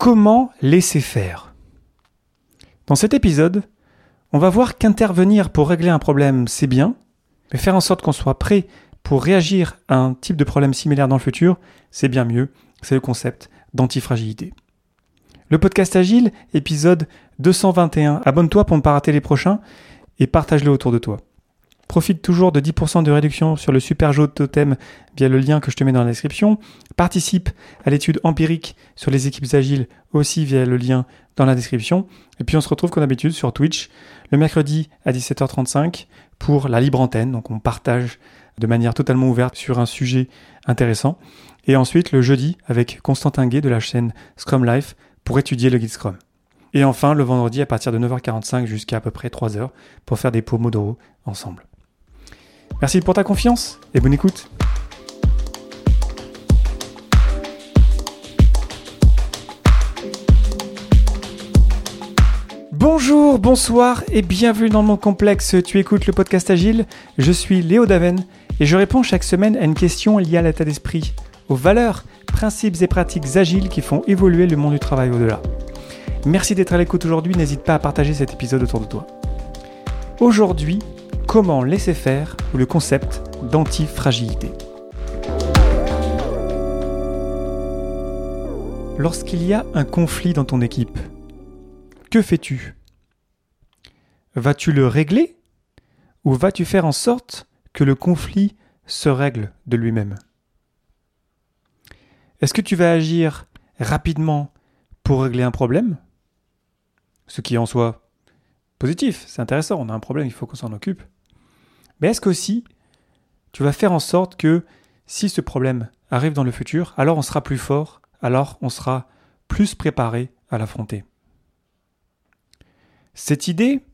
Comment laisser faire Dans cet épisode, on va voir qu'intervenir pour régler un problème, c'est bien, mais faire en sorte qu'on soit prêt pour réagir à un type de problème similaire dans le futur, c'est bien mieux. C'est le concept d'antifragilité. Le podcast Agile, épisode 221. Abonne-toi pour ne pas rater les prochains et partage-le autour de toi. Profite toujours de 10% de réduction sur le super jeu de totem via le lien que je te mets dans la description. Participe à l'étude empirique sur les équipes agiles aussi via le lien dans la description. Et puis on se retrouve comme d'habitude sur Twitch le mercredi à 17h35 pour la libre antenne. Donc on partage de manière totalement ouverte sur un sujet intéressant. Et ensuite le jeudi avec Constantin Guay de la chaîne Scrum Life pour étudier le guide Scrum. Et enfin le vendredi à partir de 9h45 jusqu'à à peu près 3h pour faire des Pomodoro ensemble. Merci pour ta confiance et bonne écoute. Bonjour, bonsoir et bienvenue dans mon complexe. Tu écoutes le podcast Agile. Je suis Léo Daven et je réponds chaque semaine à une question liée à l'état d'esprit, aux valeurs, principes et pratiques agiles qui font évoluer le monde du travail au-delà. Merci d'être à l'écoute aujourd'hui. N'hésite pas à partager cet épisode autour de toi. Aujourd'hui, comment laisser faire ou le concept d'antifragilité. Lorsqu'il y a un conflit dans ton équipe, que fais-tu? Vas-tu le régler ou vas-tu faire en sorte que le conflit se règle de lui-même? Est-ce que tu vas agir rapidement pour régler un problème? Ce qui en soi positif, c'est intéressant, on a un problème, il faut qu'on s'en occupe. Mais est-ce qu'aussi, tu vas faire en sorte que si ce problème arrive dans le futur, alors on sera plus fort, alors on sera plus préparé à l'affronter? Cette idée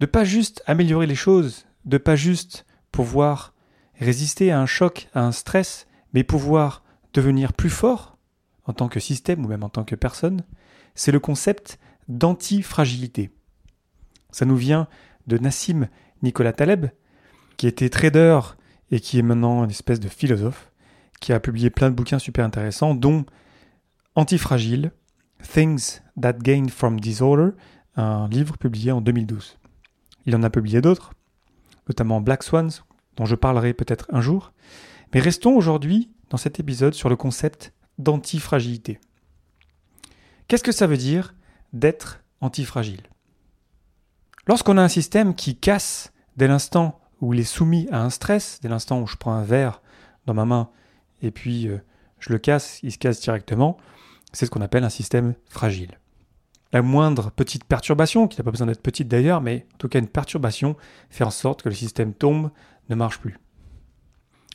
de pas juste améliorer les choses, de pas juste pouvoir résister à un choc, à un stress, mais pouvoir devenir plus fort en tant que système ou même en tant que personne, c'est le concept d'antifragilité. Ça nous vient de Nassim Nicolas Taleb, qui était trader et qui est maintenant une espèce de philosophe, qui a publié plein de bouquins super intéressants, dont Antifragile, Things That Gain from Disorder, un livre publié en 2012. Il en a publié d'autres, notamment Black Swans, dont je parlerai peut-être un jour, mais restons aujourd'hui dans cet épisode sur le concept d'antifragilité. Qu'est-ce que ça veut dire d'être antifragile? Lorsqu'on a un système qui casse dès l'instant où il est soumis à un stress, dès l'instant où je prends un verre dans ma main et puis euh, je le casse, il se casse directement, c'est ce qu'on appelle un système fragile. La moindre petite perturbation, qui n'a pas besoin d'être petite d'ailleurs, mais en tout cas une perturbation, fait en sorte que le système tombe, ne marche plus.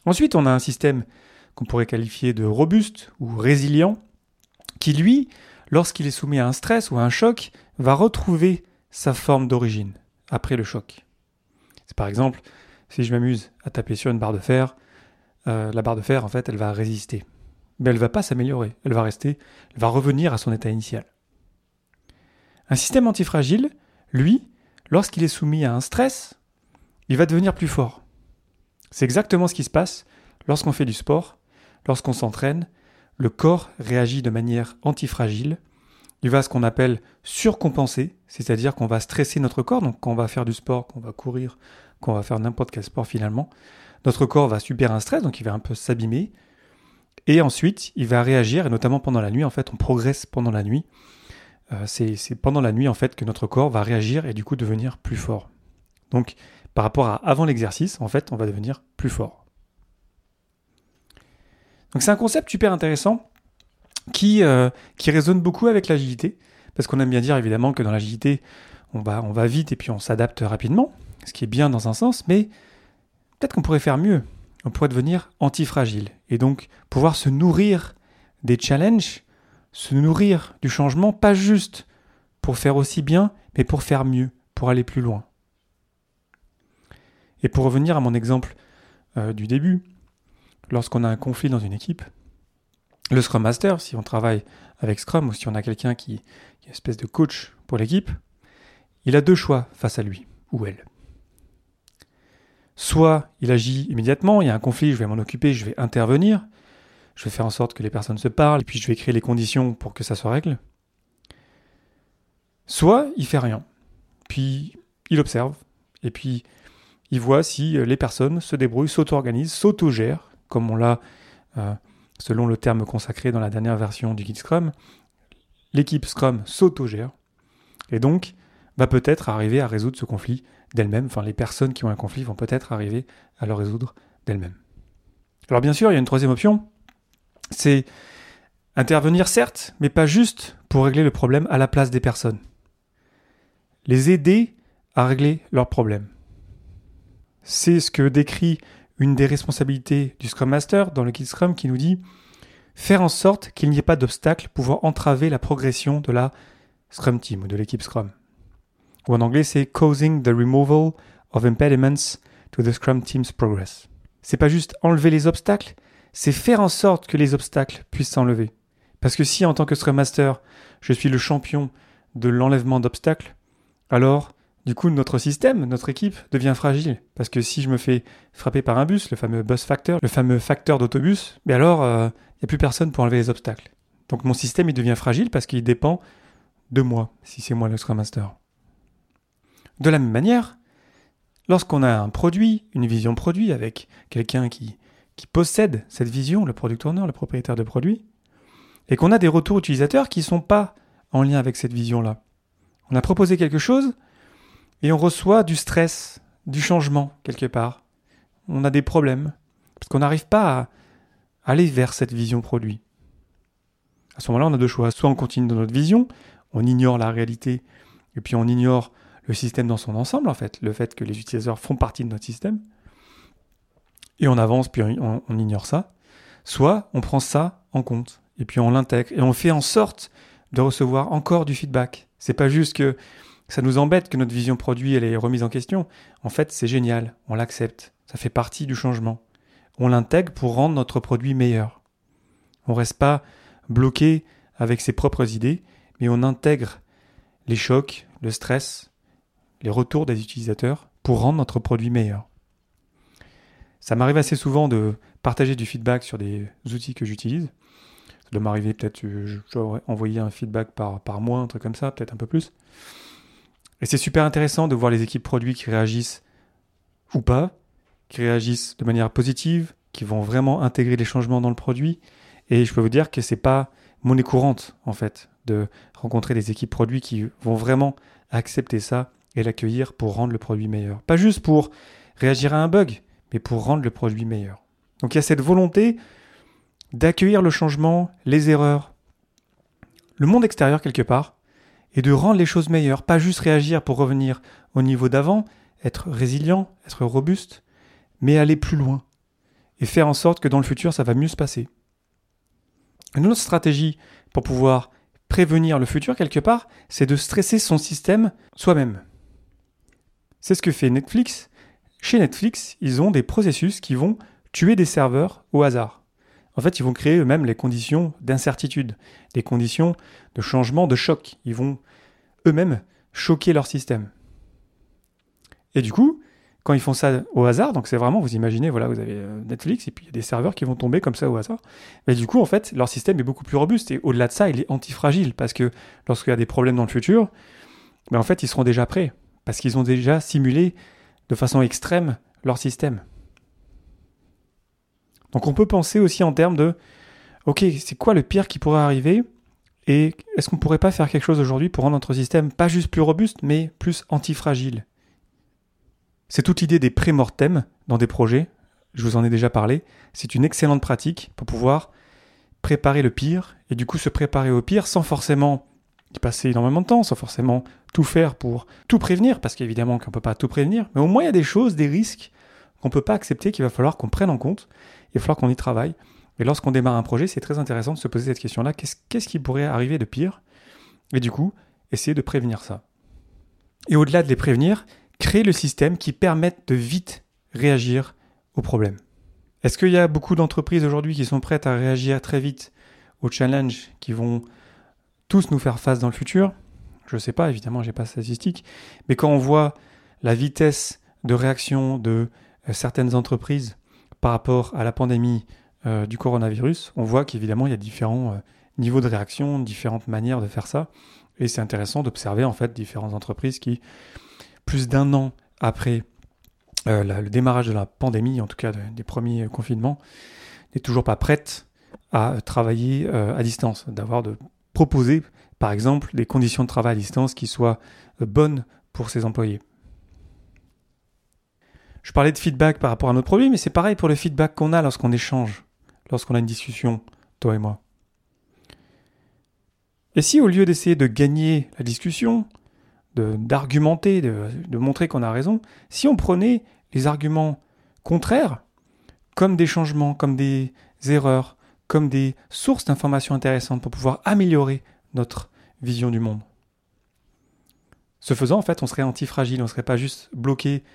Ensuite, on a un système qu'on pourrait qualifier de robuste ou résilient, qui lui, lorsqu'il est soumis à un stress ou à un choc, va retrouver sa forme d'origine après le choc. Par exemple, si je m'amuse à taper sur une barre de fer, euh, la barre de fer, en fait, elle va résister. Mais elle ne va pas s'améliorer, elle va rester, elle va revenir à son état initial. Un système antifragile, lui, lorsqu'il est soumis à un stress, il va devenir plus fort. C'est exactement ce qui se passe lorsqu'on fait du sport, lorsqu'on s'entraîne, le corps réagit de manière antifragile il va ce qu'on appelle surcompenser, c'est-à-dire qu'on va stresser notre corps, donc quand on va faire du sport, qu'on va courir, qu'on va faire n'importe quel sport finalement, notre corps va subir un stress, donc il va un peu s'abîmer, et ensuite il va réagir, et notamment pendant la nuit, en fait on progresse pendant la nuit, euh, c'est pendant la nuit en fait que notre corps va réagir et du coup devenir plus fort. Donc par rapport à avant l'exercice, en fait on va devenir plus fort. Donc c'est un concept super intéressant qui, euh, qui résonne beaucoup avec l'agilité, parce qu'on aime bien dire évidemment que dans l'agilité, on va, on va vite et puis on s'adapte rapidement, ce qui est bien dans un sens, mais peut-être qu'on pourrait faire mieux. On pourrait devenir antifragile et donc pouvoir se nourrir des challenges, se nourrir du changement, pas juste pour faire aussi bien, mais pour faire mieux, pour aller plus loin. Et pour revenir à mon exemple euh, du début, lorsqu'on a un conflit dans une équipe, le Scrum Master, si on travaille avec Scrum ou si on a quelqu'un qui, est une espèce de coach pour l'équipe, il a deux choix face à lui ou elle. Soit il agit immédiatement, il y a un conflit, je vais m'en occuper, je vais intervenir, je vais faire en sorte que les personnes se parlent, et puis je vais créer les conditions pour que ça se règle. Soit il fait rien, puis il observe, et puis il voit si les personnes se débrouillent, s'auto-organisent, s'auto-gèrent, comme on l'a, euh, selon le terme consacré dans la dernière version du guide Scrum, l'équipe Scrum s'auto-gère, et donc va peut-être arriver à résoudre ce conflit d'elle-même, enfin les personnes qui ont un conflit vont peut-être arriver à le résoudre d'elles-mêmes. Alors bien sûr, il y a une troisième option, c'est intervenir certes, mais pas juste pour régler le problème à la place des personnes. Les aider à régler leurs problèmes. C'est ce que décrit une des responsabilités du Scrum Master dans le Kit Scrum qui nous dit faire en sorte qu'il n'y ait pas d'obstacle pouvant entraver la progression de la Scrum Team ou de l'équipe Scrum. Ou en anglais, c'est causing the removal of impediments to the Scrum Team's progress. C'est pas juste enlever les obstacles, c'est faire en sorte que les obstacles puissent s'enlever. Parce que si en tant que Scrum Master, je suis le champion de l'enlèvement d'obstacles, alors du coup notre système, notre équipe devient fragile. Parce que si je me fais frapper par un bus, le fameux bus factor, le fameux facteur d'autobus, mais alors il euh, n'y a plus personne pour enlever les obstacles. Donc mon système il devient fragile parce qu'il dépend de moi, si c'est moi le Scrum Master. De la même manière, lorsqu'on a un produit, une vision produit avec quelqu'un qui qui possède cette vision, le product owner, le propriétaire de produit, et qu'on a des retours utilisateurs qui ne sont pas en lien avec cette vision-là. On a proposé quelque chose et on reçoit du stress, du changement quelque part. On a des problèmes parce qu'on n'arrive pas à aller vers cette vision produit. À ce moment-là, on a deux choix. Soit on continue dans notre vision, on ignore la réalité et puis on ignore le système dans son ensemble, en fait, le fait que les utilisateurs font partie de notre système et on avance, puis on, ignore ça. Soit on prend ça en compte, et puis on l'intègre, et on fait en sorte de recevoir encore du feedback. C'est pas juste que ça nous embête que notre vision produit elle est remise en question. En fait, c'est génial, on l'accepte. Ça fait partie du changement. On l'intègre pour rendre notre produit meilleur. On reste pas bloqué avec ses propres idées, mais on intègre les chocs, le stress, les retours des utilisateurs pour rendre notre produit meilleur. Ça m'arrive assez souvent de partager du feedback sur des outils que j'utilise. Ça doit m'arriver peut-être, je, dois envoyer un feedback par, par mois, un truc comme ça, peut-être un peu plus. Et c'est super intéressant de voir les équipes produits qui réagissent ou pas, qui réagissent de manière positive, qui vont vraiment intégrer les changements dans le produit. Et je peux vous dire que c'est pas monnaie courante, en fait, de rencontrer des équipes produits qui vont vraiment accepter ça et l'accueillir pour rendre le produit meilleur. Pas juste pour réagir à un bug, mais pour rendre le produit meilleur. Donc il y a cette volonté d'accueillir le changement, les erreurs, le monde extérieur quelque part, et de rendre les choses meilleures, pas juste réagir pour revenir au niveau d'avant, être résilient, être robuste, mais aller plus loin, et faire en sorte que dans le futur ça va mieux se passer. Une autre stratégie pour pouvoir prévenir le futur quelque part, c'est de stresser son système soi-même. C'est ce que fait Netflix chez Netflix, ils ont des processus qui vont tuer des serveurs au hasard. En fait, ils vont créer eux-mêmes les conditions d'incertitude, des conditions de changement, de choc. Ils vont eux-mêmes choquer leur système. Et du coup, quand ils font ça au hasard, donc c'est vraiment, vous imaginez, voilà, vous avez euh, Netflix et puis il y a des serveurs qui vont tomber comme ça au hasard. Mais du coup, en fait, leur système est beaucoup plus robuste et au-delà de ça, il est antifragile parce que lorsqu'il y a des problèmes dans le futur, ben en fait, ils seront déjà prêts parce qu'ils ont déjà simulé de façon extrême leur système. Donc on peut penser aussi en termes de, ok, c'est quoi le pire qui pourrait arriver et est-ce qu'on pourrait pas faire quelque chose aujourd'hui pour rendre notre système pas juste plus robuste, mais plus antifragile? C'est toute l'idée des pré-mortem dans des projets, je vous en ai déjà parlé, c'est une excellente pratique pour pouvoir préparer le pire et du coup se préparer au pire sans forcément y passer énormément de temps, sans forcément tout faire pour tout prévenir, parce qu'évidemment qu'on ne peut pas tout prévenir, mais au moins il y a des choses, des risques qu'on ne peut pas accepter, qu'il va falloir qu'on prenne en compte, il va falloir qu'on y travaille. Et lorsqu'on démarre un projet, c'est très intéressant de se poser cette question-là, qu'est-ce qui pourrait arriver de pire? Et du coup, essayer de prévenir ça. Et au-delà de les prévenir, créer le système qui permette de vite réagir aux problèmes. Est-ce qu'il y a beaucoup d'entreprises aujourd'hui qui sont prêtes à réagir très vite aux challenges qui vont tous nous faire face dans le futur? Je ne sais pas, évidemment, j'ai pas de statistiques, mais quand on voit la vitesse de réaction de certaines entreprises par rapport à la pandémie du coronavirus, on voit qu'évidemment il y a différents niveaux de réaction, différentes manières de faire ça. Et c'est intéressant d'observer en fait différentes entreprises qui, plus d'un an après le démarrage de la pandémie, en tout cas des premiers confinements, n'est toujours pas prête à travailler à distance, d'avoir de proposer par exemple des conditions de travail à distance qui soient bonnes pour ses employés. Je parlais de feedback par rapport à notre produit, mais c'est pareil pour le feedback qu'on a lorsqu'on échange, lorsqu'on a une discussion, toi et moi. Et si au lieu d'essayer de gagner la discussion, d'argumenter, de, de, montrer qu'on a raison, si on prenait les arguments contraires comme des changements, comme des erreurs, comme des sources d'informations intéressantes pour pouvoir améliorer notre vision du monde? Ce faisant, en fait, on serait antifragile, on ne serait pas juste bloqué.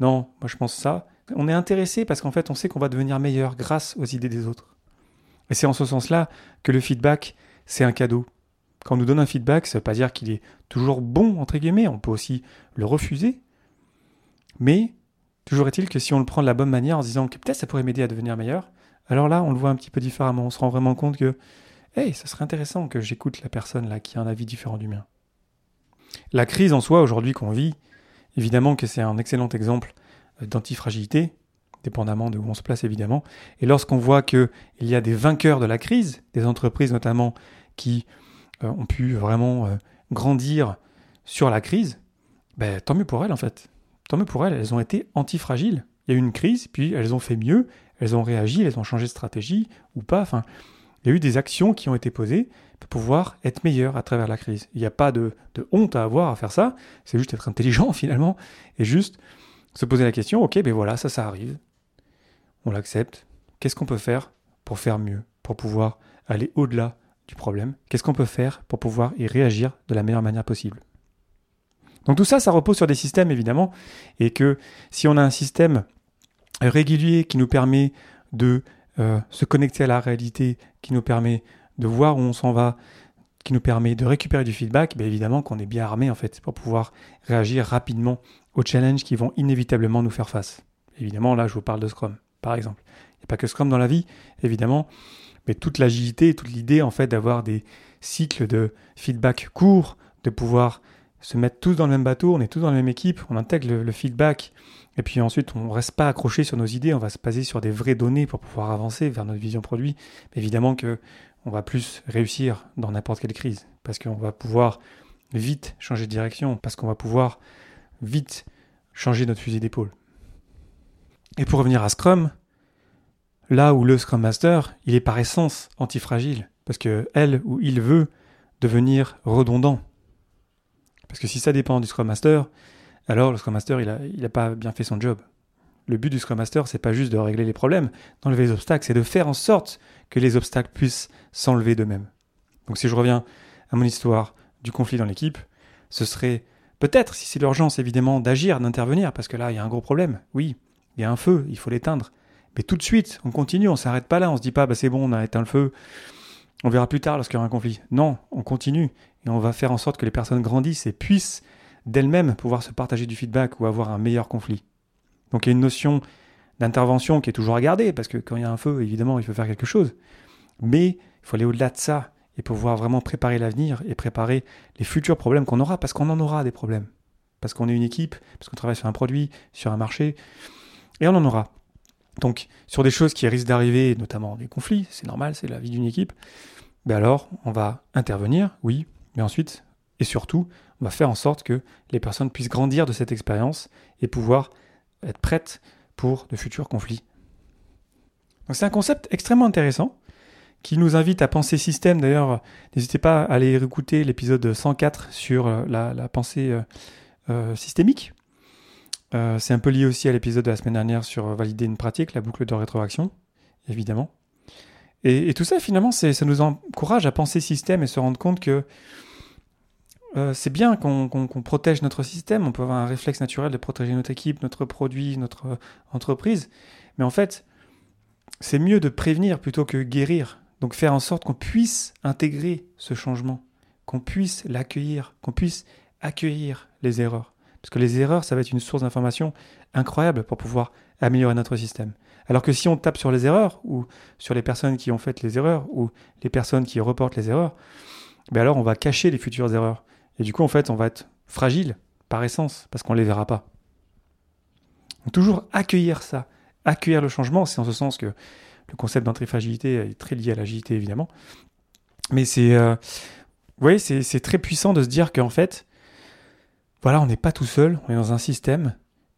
Non, moi je pense ça. On est intéressé parce qu'en fait, on sait qu'on va devenir meilleur grâce aux idées des autres. Et c'est en ce sens-là que le feedback, c'est un cadeau. Quand on nous donne un feedback, ça ne veut pas dire qu'il est toujours bon, entre guillemets, on peut aussi le refuser. Mais toujours est-il que si on le prend de la bonne manière en se disant que peut-être ça pourrait m'aider à devenir meilleur, alors là, on le voit un petit peu différemment. On se rend vraiment compte que, hey, ça serait intéressant que j'écoute la personne là qui a un avis différent du mien. La crise en soi aujourd'hui qu'on vit, évidemment que c'est un excellent exemple d'antifragilité, dépendamment de où on se place évidemment. Et lorsqu'on voit qu'il y a des vainqueurs de la crise, des entreprises notamment qui euh, ont pu vraiment euh, grandir sur la crise, ben, tant mieux pour elles en fait. Tant mieux pour elles, elles ont été antifragiles. Il y a eu une crise, puis elles ont fait mieux, elles ont réagi, elles ont changé de stratégie ou pas. Enfin, il y a eu des actions qui ont été posées pouvoir être meilleures à travers la crise. Il n'y a pas de, honte à avoir à faire ça, c'est juste être intelligent finalement, et juste se poser la question, ok, ben voilà, ça, ça arrive. On l'accepte. Qu'est-ce qu'on peut faire pour faire mieux, pour pouvoir aller au-delà du problème? Qu'est-ce qu'on peut faire pour pouvoir y réagir de la meilleure manière possible? Donc tout ça, ça repose sur des systèmes évidemment, et que si on a un système régulier qui nous permet de euh, se connecter à la réalité, qui nous permet de voir où on s'en va, qui nous permet de récupérer du feedback, bien évidemment qu'on est bien armé en fait pour pouvoir réagir rapidement aux challenges qui vont inévitablement nous faire face. Évidemment, là, je vous parle de Scrum, par exemple. Il n'y a pas que Scrum dans la vie, évidemment, mais toute l'agilité, toute l'idée en fait d'avoir des cycles de feedback courts, de pouvoir se mettre tous dans le même bateau, on est tous dans la même équipe, on intègre le feedback et puis ensuite, on ne reste pas accroché sur nos idées, on va se baser sur des vraies données pour pouvoir avancer vers notre vision produit. évidemment que on va plus réussir dans n'importe quelle crise, parce qu'on va pouvoir vite changer de direction, parce qu'on va pouvoir vite changer notre fusil d'épaule. Et pour revenir à Scrum, là où le Scrum Master, il est par essence antifragile, parce que elle ou il veut devenir redondant. Parce que si ça dépend du Scrum Master, alors le Scrum Master, il n'a pas bien fait son job. Le but du Scrum Master, c'est pas juste de régler les problèmes, d'enlever les obstacles, c'est de faire en sorte que les obstacles puissent s'enlever d'eux-mêmes. Donc si je reviens à mon histoire du conflit dans l'équipe, ce serait peut-être, si c'est l'urgence évidemment, d'agir, d'intervenir, parce que là, il y a un gros problème. Oui, il y a un feu, il faut l'éteindre. Mais tout de suite, on continue, on s'arrête pas là, on se dit pas, bah c'est bon, on a éteint le feu, on verra plus tard lorsqu'il y aura un conflit. Non, on continue et on va faire en sorte que les personnes grandissent et puissent d'elles-mêmes pouvoir se partager du feedback ou avoir un meilleur conflit. Donc il y a une notion d'intervention qui est toujours à garder, parce que quand il y a un feu, évidemment, il faut faire quelque chose. Mais il faut aller au-delà de ça et pouvoir vraiment préparer l'avenir et préparer les futurs problèmes qu'on aura, parce qu'on en aura des problèmes. Parce qu'on est une équipe, parce qu'on travaille sur un produit, sur un marché, et on en aura. Donc sur des choses qui risquent d'arriver, notamment des conflits, c'est normal, c'est la vie d'une équipe, ben alors on va intervenir, oui, mais ensuite, et surtout, on va faire en sorte que les personnes puissent grandir de cette expérience et pouvoir être prêtes pour de futurs conflits. c'est un concept extrêmement intéressant qui nous invite à penser système. D'ailleurs, n'hésitez pas à aller écouter l'épisode 104 sur euh, la, pensée euh, euh, systémique. c'est un peu lié aussi à l'épisode de la semaine dernière sur valider une pratique, la boucle de rétroaction, évidemment. Et, et tout ça, finalement, ça nous encourage à penser système et se rendre compte que euh, c'est bien qu'on protège notre système, on peut avoir un réflexe naturel de protéger notre équipe, notre produit, notre euh, entreprise, mais en fait, c'est mieux de prévenir plutôt que guérir. Donc faire en sorte qu'on puisse intégrer ce changement, qu'on puisse l'accueillir, qu'on puisse accueillir les erreurs. Parce que les erreurs, ça va être une source d'information incroyable pour pouvoir améliorer notre système. Alors que si on tape sur les erreurs, ou sur les personnes qui ont fait les erreurs, ou les personnes qui reportent les erreurs, ben alors on va cacher les futures erreurs. Et du coup, en fait, on va être fragile par essence, parce qu'on ne les verra pas. Donc, toujours accueillir ça, accueillir le changement, c'est en ce sens que le concept d'antifragilité est très lié à l'agilité, évidemment. Mais c'est, euh, vous c'est très puissant de se dire qu'en fait, voilà, on n'est pas tout seul, on est dans un système,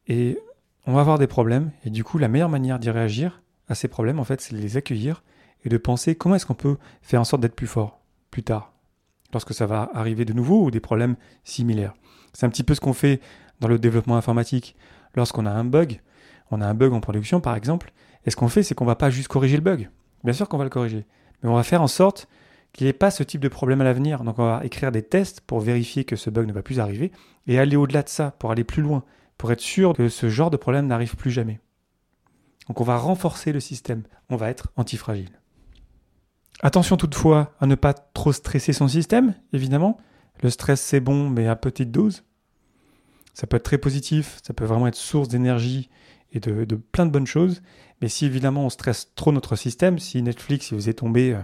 et on va avoir des problèmes, et du coup, la meilleure manière d'y réagir à ces problèmes, en fait, c'est de les accueillir et de penser comment est-ce qu'on peut faire en sorte d'être plus fort plus tard, lorsque ça va arriver de nouveau ou des problèmes similaires. C'est un petit peu ce qu'on fait dans le développement informatique. Lorsqu'on a un bug, on a un bug en production par exemple, et ce qu'on fait, c'est qu'on va pas juste corriger le bug. Bien sûr qu'on va le corriger, mais on va faire en sorte qu'il n'y ait pas ce type de problème à l'avenir. Donc on va écrire des tests pour vérifier que ce bug ne va plus arriver et aller au-delà de ça, pour aller plus loin, pour être sûr que ce genre de problème n'arrive plus jamais. Donc on va renforcer le système, on va être antifragile. Attention toutefois à ne pas trop stresser son système, évidemment. Le stress c'est bon, mais à petite dose. Ça peut être très positif, ça peut vraiment être source d'énergie et de, plein de bonnes choses. Mais si évidemment on stresse trop notre système, si Netflix est tombé euh,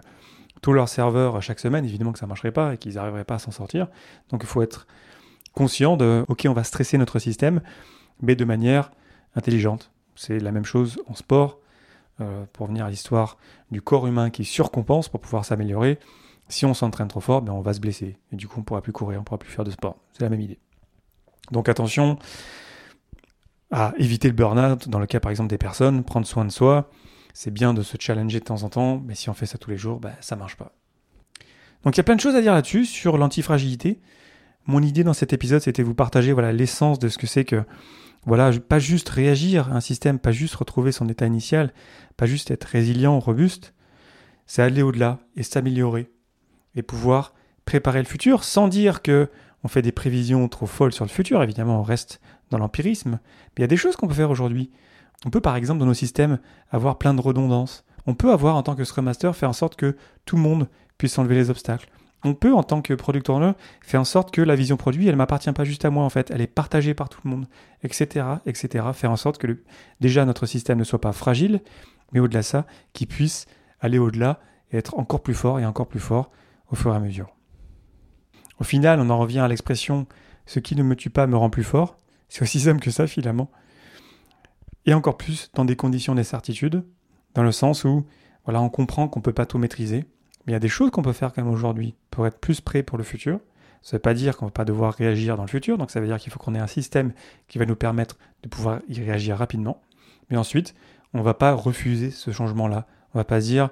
tous leurs serveurs chaque semaine, évidemment que ça ne marcherait pas et qu'ils n'arriveraient pas à s'en sortir. Donc il faut être conscient de, ok, on va stresser notre système, mais de manière intelligente. C'est la même chose en sport. Euh, pour venir à l'histoire du corps humain qui surcompense pour pouvoir s'améliorer. Si on s'entraîne trop fort, ben on va se blesser. Et du coup, on ne pourra plus courir, on ne pourra plus faire de sport. C'est la même idée. Donc attention à éviter le burn-out dans le cas par exemple des personnes, prendre soin de soi. C'est bien de se challenger de temps en temps, mais si on fait ça tous les jours, ben, ça marche pas. Donc il y a plein de choses à dire là-dessus, sur l'antifragilité. Mon idée dans cet épisode, c'était vous partager voilà l'essence de ce que c'est que voilà, pas juste réagir à un système, pas juste retrouver son état initial, pas juste être résilient, robuste, c'est aller au-delà et s'améliorer et pouvoir préparer le futur sans dire que on fait des prévisions trop folles sur le futur, évidemment on reste dans l'empirisme, mais il y a des choses qu'on peut faire aujourd'hui. On peut par exemple dans nos systèmes avoir plein de redondances. On peut avoir en tant que Scrum Master faire en sorte que tout le monde puisse enlever les obstacles on peut, en tant que product owner, faire en sorte que la vision produit, elle m'appartient pas juste à moi, en fait, elle est partagée par tout le monde, etc., etc. Faire en sorte que déjà notre système ne soit pas fragile, mais au-delà de ça, qu'il puisse aller au-delà et être encore plus fort et encore plus fort au fur et à mesure. Au final, on en revient à l'expression ce qui ne me tue pas me rend plus fort. C'est aussi simple que ça, finalement. Et encore plus dans des conditions d'incertitude, dans le sens où, voilà, on comprend qu'on ne peut pas tout maîtriser, mais il y a des choses qu'on peut faire quand même aujourd'hui pour être plus prêt pour le futur. Ça ne veut pas dire qu'on ne va pas devoir réagir dans le futur, donc ça veut dire qu'il faut qu'on ait un système qui va nous permettre de pouvoir y réagir rapidement. Mais ensuite, on ne va pas refuser ce changement-là. On ne va pas dire,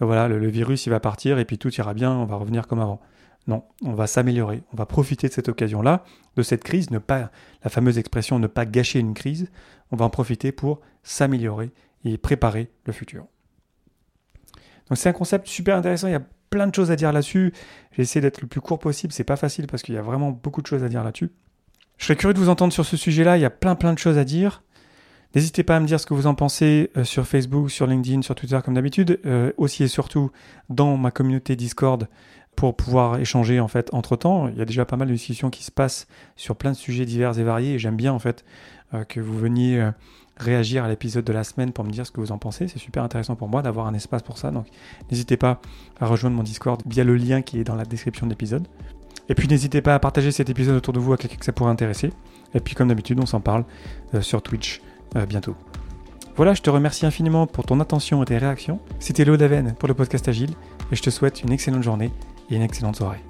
ben voilà, le, virus il va partir et puis tout ira bien, on va revenir comme avant. Non, on va s'améliorer, on va profiter de cette occasion-là, de cette crise, ne pas, la fameuse expression ne pas gâcher une crise, on va en profiter pour s'améliorer et préparer le futur. Donc c'est un concept super intéressant, il y a plein de choses à dire là-dessus. J'ai essayé d'être le plus court possible, c'est pas facile parce qu'il y a vraiment beaucoup de choses à dire là-dessus. Je serais curieux de vous entendre sur ce sujet-là, il y a plein plein de choses à dire. N'hésitez pas à me dire ce que vous en pensez euh, sur Facebook, sur LinkedIn, sur Twitter comme d'habitude, euh, aussi et surtout dans ma communauté Discord pour pouvoir échanger en fait entre temps. Il y a déjà pas mal de discussions qui se passent sur plein de sujets divers et variés et j'aime bien en fait euh, que vous veniez réagir à l'épisode de la semaine pour me dire ce que vous en pensez. C'est super intéressant pour moi d'avoir un espace pour ça. Donc n'hésitez pas à rejoindre mon Discord via le lien qui est dans la description de l'épisode. Et puis n'hésitez pas à partager cet épisode autour de vous à quelqu'un que ça pourrait intéresser. Et puis comme d'habitude, on s'en parle euh, sur Twitch euh, bientôt. Voilà, je te remercie infiniment pour ton attention et tes réactions. C'était Léo Daven pour le podcast Agile et je te souhaite une excellente journée et une excellente soirée.